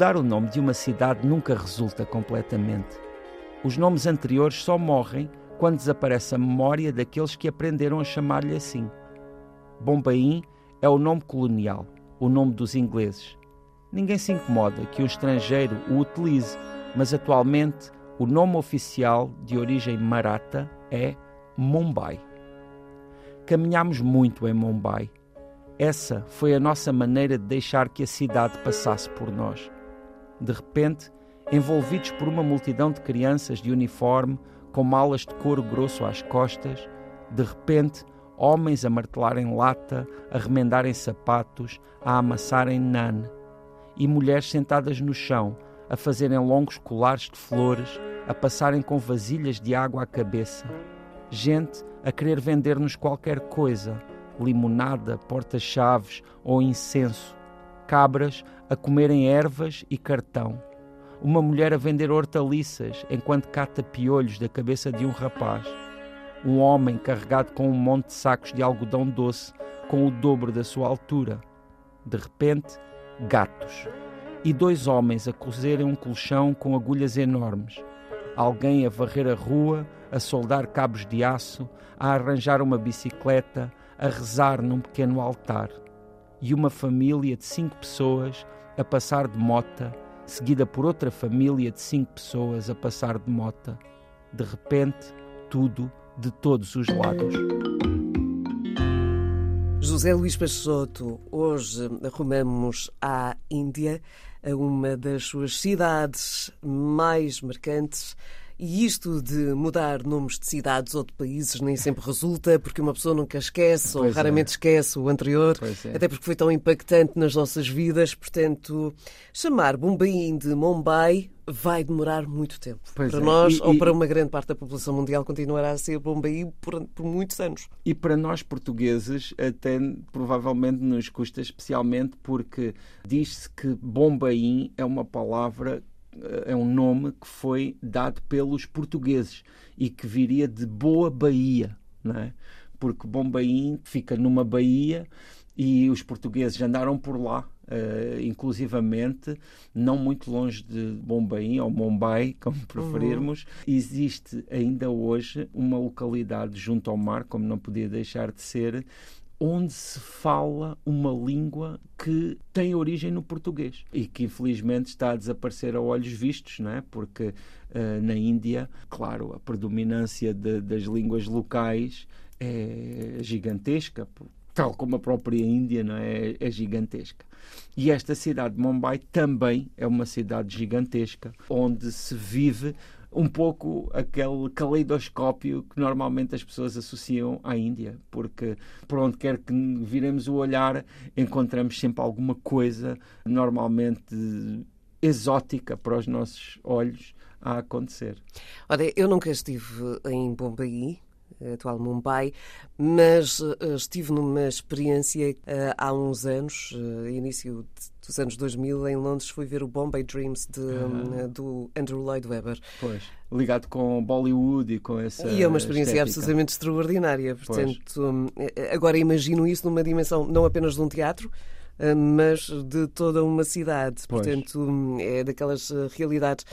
Mudar o nome de uma cidade nunca resulta completamente. Os nomes anteriores só morrem quando desaparece a memória daqueles que aprenderam a chamar-lhe assim. Bombaim é o nome colonial, o nome dos ingleses. Ninguém se incomoda que um estrangeiro o utilize, mas atualmente o nome oficial de origem marata é Mumbai. Caminhámos muito em Mumbai essa foi a nossa maneira de deixar que a cidade passasse por nós. De repente, envolvidos por uma multidão de crianças de uniforme, com malas de couro grosso às costas, de repente, homens a martelarem lata, a remendarem sapatos, a amassarem nan, e mulheres sentadas no chão, a fazerem longos colares de flores, a passarem com vasilhas de água à cabeça. Gente a querer vender-nos qualquer coisa, limonada, porta-chaves ou incenso, cabras a comerem ervas e cartão, uma mulher a vender hortaliças enquanto cata piolhos da cabeça de um rapaz, um homem carregado com um monte de sacos de algodão doce com o dobro da sua altura. De repente, gatos. E dois homens a cozerem um colchão com agulhas enormes. Alguém a varrer a rua, a soldar cabos de aço, a arranjar uma bicicleta, a rezar num pequeno altar e uma família de cinco pessoas a passar de mota, seguida por outra família de cinco pessoas a passar de mota. De repente, tudo de todos os lados. José Luís Peixoto, hoje arrumamos à Índia, a uma das suas cidades mais marcantes e isto de mudar nomes de cidades ou de países nem sempre resulta, porque uma pessoa nunca esquece pois ou raramente é. esquece o anterior, é. até porque foi tão impactante nas nossas vidas. Portanto, chamar Bombaim de Mumbai vai demorar muito tempo. Pois para é. nós e, ou e, para uma grande parte da população mundial continuará a ser Bombaim por, por muitos anos. E para nós portugueses até provavelmente nos custa especialmente porque diz-se que Bombaim é uma palavra é um nome que foi dado pelos portugueses e que viria de Boa Bahia, não é? porque Bombaim fica numa baía e os portugueses andaram por lá, uh, inclusivamente, não muito longe de Bombaim ou Mumbai, como preferirmos. Uhum. Existe ainda hoje uma localidade junto ao mar, como não podia deixar de ser, onde se fala uma língua que tem origem no português e que infelizmente está a desaparecer a olhos vistos, não é? porque uh, na Índia, claro, a predominância de, das línguas locais é gigantesca, tal como a própria Índia não é? é gigantesca. E esta cidade de Mumbai também é uma cidade gigantesca, onde se vive um pouco aquele caleidoscópio que normalmente as pessoas associam à Índia, porque por onde quer que viremos o olhar, encontramos sempre alguma coisa normalmente exótica para os nossos olhos a acontecer. Olha, eu nunca estive em Bombaí, atual Mumbai, mas uh, estive numa experiência uh, há uns anos, uh, início dos anos 2000, em Londres, fui ver o Bombay Dreams de, um, do Andrew Lloyd Webber. Pois, ligado com Bollywood e com essa. E é uma experiência estética. absolutamente extraordinária. Portanto, um, agora imagino isso numa dimensão não apenas de um teatro, mas de toda uma cidade. Pois. Portanto, hum, é daquelas realidades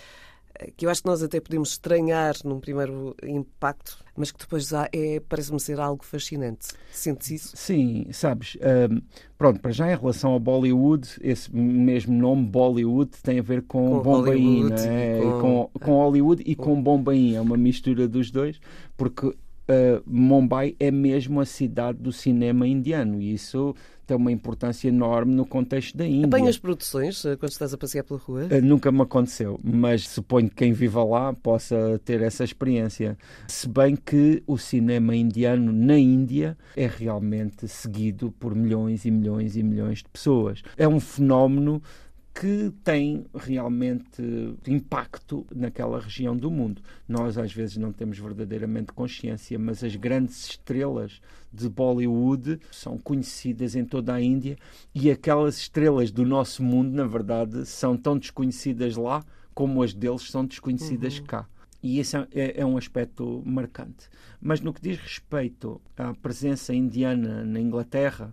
que eu acho que nós até podemos estranhar num primeiro impacto, mas que depois é, parece-me ser algo fascinante. Sentes isso? Sim, sabes. Um, pronto, para já em relação ao Bollywood, esse mesmo nome Bollywood tem a ver com, com Bombaim, com... com, com Hollywood e com, com Bombaim. É uma mistura dos dois, porque uh, Mumbai é mesmo a cidade do cinema indiano e isso tem uma importância enorme no contexto da Índia. Apanhas produções uh, quando estás a passear pela rua? Uh, nunca me aconteceu, mas suponho que quem viva lá possa ter essa experiência. Se bem que o cinema indiano na Índia é realmente seguido por milhões e milhões e milhões de pessoas. É um fenómeno que tem realmente impacto naquela região do mundo. Nós às vezes não temos verdadeiramente consciência, mas as grandes estrelas de Bollywood são conhecidas em toda a Índia e aquelas estrelas do nosso mundo, na verdade, são tão desconhecidas lá como as deles são desconhecidas uhum. cá. E esse é, é, é, um aspecto marcante. Mas no que diz respeito à presença indiana na Inglaterra,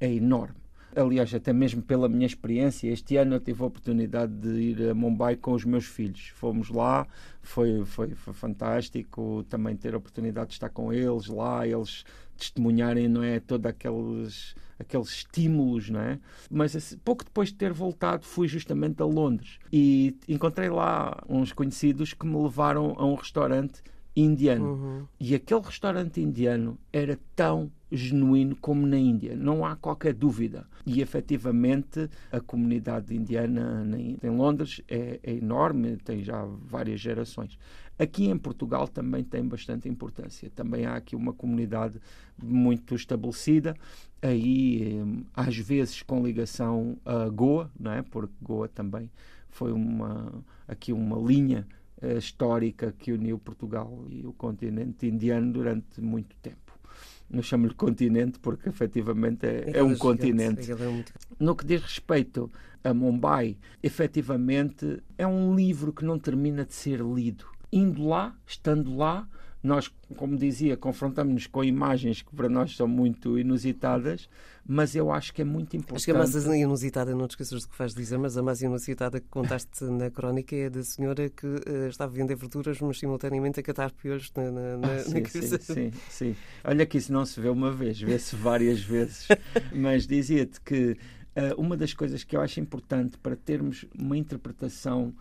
é enorme Aliás, até mesmo pela minha experiência, este ano eu tive a oportunidade de ir a Mumbai com os meus filhos. Fomos lá, foi, foi, foi fantástico também ter a oportunidade de estar com eles lá, eles testemunharem, não é, todos aqueles aqueles estímulos, não é? Mas assim, pouco depois de ter voltado, fui justamente a Londres e encontrei lá uns conhecidos que me levaram a um restaurante indiano. Uhum. E aquele restaurante indiano era tão genuíno como na Índia, não há qualquer dúvida. E efetivamente a comunidade indiana em Londres é, é enorme, tem já várias gerações. Aqui em Portugal também tem bastante importância. Também há aqui uma comunidade muito estabelecida, aí eh, às vezes com ligação a Goa, não é? Porque Goa também foi uma aqui uma linha uh, histórica que uniu Portugal e o continente indiano durante muito tempo. Eu chamo-lhe continente porque efetivamente é, é, é um continente. É muito... No que diz respeito a Mumbai, efetivamente é um livro que não termina de ser lido. Indo lá, estando lá, nós, como dizia, confrontamos-nos com imagens que para nós são muito inusitadas, mas eu acho que é muito importante. Acho que a mais inusitada, não te esqueças do que faz dizer, mas a mais inusitada que contaste na crónica é da senhora que uh, estava a vender verduras, mas simultaneamente a catar piolhos na, na, na, ah, sim, na sim, sim, sim. Olha que isso não se vê uma vez, vê-se várias vezes. mas dizia-te que uh, uma das coisas que eu acho importante para termos uma interpretação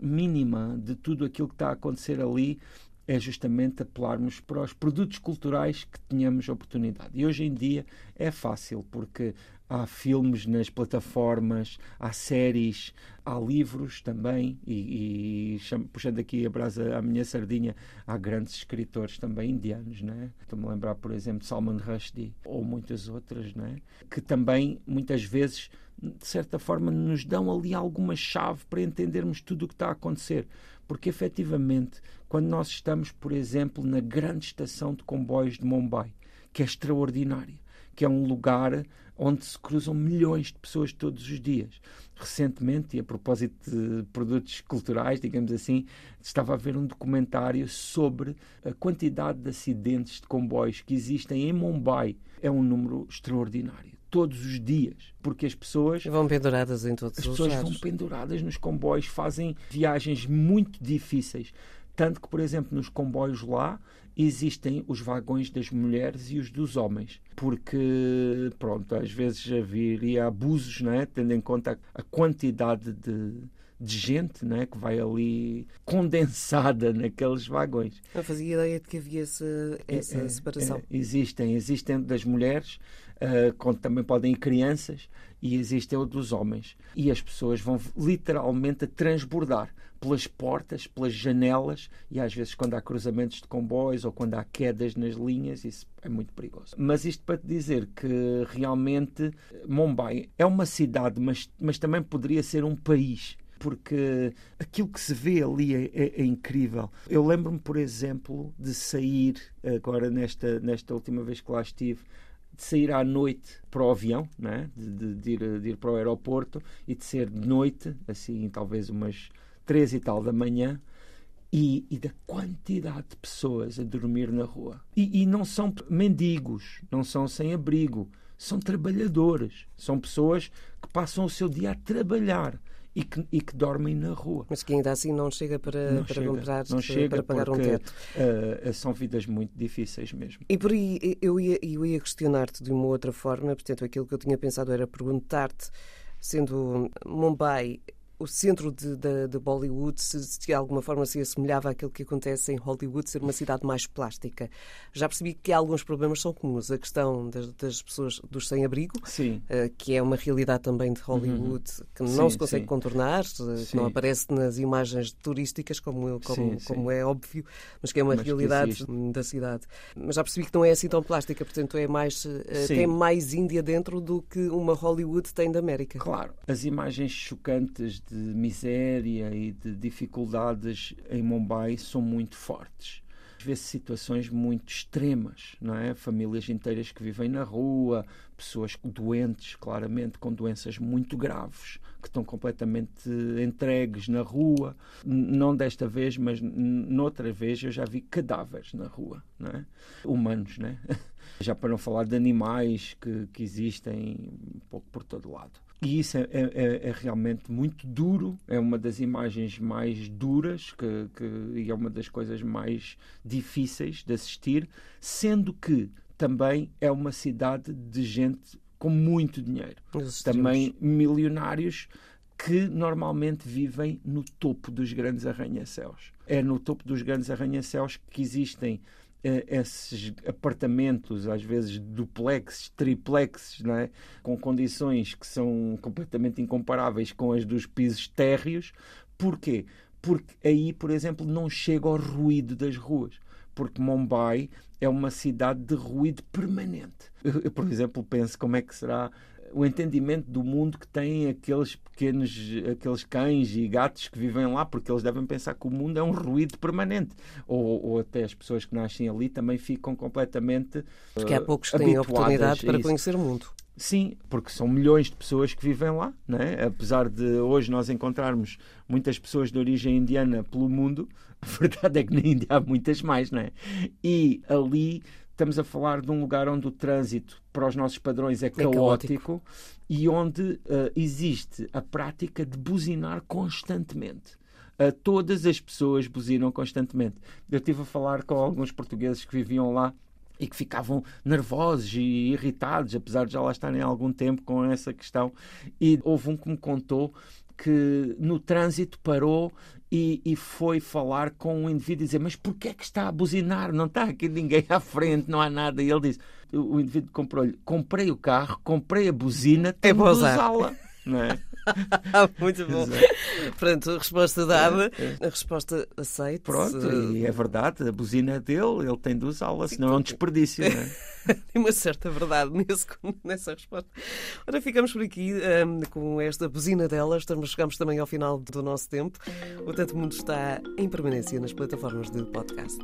mínima de tudo aquilo que está a acontecer ali é justamente apelarmos para os produtos culturais que tenhamos oportunidade. E hoje em dia é fácil, porque há filmes nas plataformas, há séries, há livros também, e, e puxando aqui a brasa à minha sardinha, há grandes escritores também indianos, né? Estou-me a lembrar, por exemplo, Salman Rushdie, ou muitas outras, né? que também, muitas vezes, de certa forma, nos dão ali alguma chave para entendermos tudo o que está a acontecer. Porque, efetivamente, quando nós estamos, por exemplo, na grande estação de comboios de Mumbai, que é extraordinária, que é um lugar onde se cruzam milhões de pessoas todos os dias. Recentemente, e a propósito de produtos culturais, digamos assim, estava a ver um documentário sobre a quantidade de acidentes de comboios que existem em Mumbai. É um número extraordinário todos os dias, porque as pessoas vão penduradas em todos as os pessoas vão penduradas nos comboios, fazem viagens muito difíceis, tanto que, por exemplo, nos comboios lá existem os vagões das mulheres e os dos homens, porque pronto, às vezes haveria abusos, não é? tendo em conta a quantidade de de gente né, que vai ali condensada naqueles vagões. Não fazia ideia de que havia essa, essa é, separação. É, existem, existem das mulheres, uh, também podem ir crianças, e existem o dos homens. E as pessoas vão literalmente a transbordar pelas portas, pelas janelas, e às vezes quando há cruzamentos de comboios ou quando há quedas nas linhas, isso é muito perigoso. Mas isto para te dizer que realmente Mumbai é uma cidade, mas, mas também poderia ser um país porque aquilo que se vê ali é, é, é incrível. Eu lembro-me, por exemplo, de sair, agora nesta, nesta última vez que lá estive, de sair à noite para o avião, né? de, de, de, ir, de ir para o aeroporto e de ser de noite, assim, talvez umas três e tal da manhã, e, e, da quantidade de pessoas a dormir na rua. E, e, não são mendigos, não são sem abrigo, são trabalhadores, são pessoas que passam o seu dia a trabalhar e que, e que dormem na rua. Mas que ainda assim não chega para, não para chega, comprar, não chega para pagar porque, um teto. Uh, são vidas muito difíceis mesmo. E por aí eu ia, eu ia questionar-te de uma outra forma, portanto, aquilo que eu tinha pensado era perguntar-te, sendo Mumbai o centro de, de, de Bollywood se, se, de alguma forma se assemelhava àquilo que acontece em Hollywood, ser uma cidade mais plástica. Já percebi que alguns problemas são comuns. A questão das, das pessoas dos sem-abrigo, uh, que é uma realidade também de Hollywood uhum. que não sim, se consegue sim. contornar, uh, que não aparece nas imagens turísticas, como, como, como é óbvio, mas que é uma mas realidade da cidade. Mas já percebi que não é assim tão plástica, portanto é mais, uh, tem mais Índia dentro do que uma Hollywood tem da América. Claro, as imagens chocantes de miséria e de dificuldades em Mumbai são muito fortes. Vê-se situações muito extremas, não é? Famílias inteiras que vivem na rua, pessoas doentes, claramente, com doenças muito graves, que estão completamente entregues na rua. Não desta vez, mas noutra vez eu já vi cadáveres na rua, não é? humanos, né? já para não falar de animais que, que existem um pouco por todo lado. E isso é, é, é, realmente muito duro, é uma das imagens mais duras que, que, e é uma das coisas mais difíceis de assistir, sendo que também é uma cidade de gente com muito dinheiro. Também milionários que normalmente vivem no topo dos grandes arranha-céus. É no topo dos grandes arranha-céus que existem esses apartamentos, às vezes duplexes, triplexes, é? com condições que são completamente incomparáveis com as dos pisos térreos. Porquê? Porque aí, por exemplo, não chega ao ruído das ruas. Porque Mumbai é uma cidade de ruído permanente. Eu, por exemplo, penso como é que será o entendimento do mundo que têm aqueles pequenos, aqueles cães e gatos que vivem lá, porque eles devem pensar que o mundo é um ruído permanente. Ou, ou até as pessoas que nascem ali também ficam completamente. Porque há poucos que têm oportunidade para conhecer o mundo. Sim, porque são milhões de pessoas que vivem lá, né? apesar de hoje nós encontrarmos muitas pessoas de origem indiana pelo mundo, a verdade é que na Índia há muitas mais, né? E ali estamos a falar de um lugar onde o trânsito, para os nossos padrões, é, é caótico, caótico, e onde uh, existe a prática de buzinar constantemente. Uh, todas as pessoas buzinam constantemente. Eu estive a falar com alguns portugueses que viviam lá e que ficavam nervosos e irritados, apesar de já lá estarem há algum tempo com essa questão. E houve um que me contou que no trânsito parou e, e, foi falar com um indivíduo e dizer: Mas porquê é que está a buzinar? Não está aqui ninguém à frente, não há nada. E ele disse: O, indivíduo comprou-lhe: Comprei o carro, comprei a buzina, é tenho é de usá-la. Não é? Muito bom. Pronto, resposta dada, é, é. a resposta aceita. Pronto, e é verdade, a buzina é dele, ele tem de usá-la, senão é um desperdício, não é? Tem uma certa verdade nesse, nessa resposta. Ora, ficamos por aqui um, com esta buzina dela. Estamos, chegamos também ao final do nosso tempo. O Tanto Mundo está em permanência nas plataformas de podcast.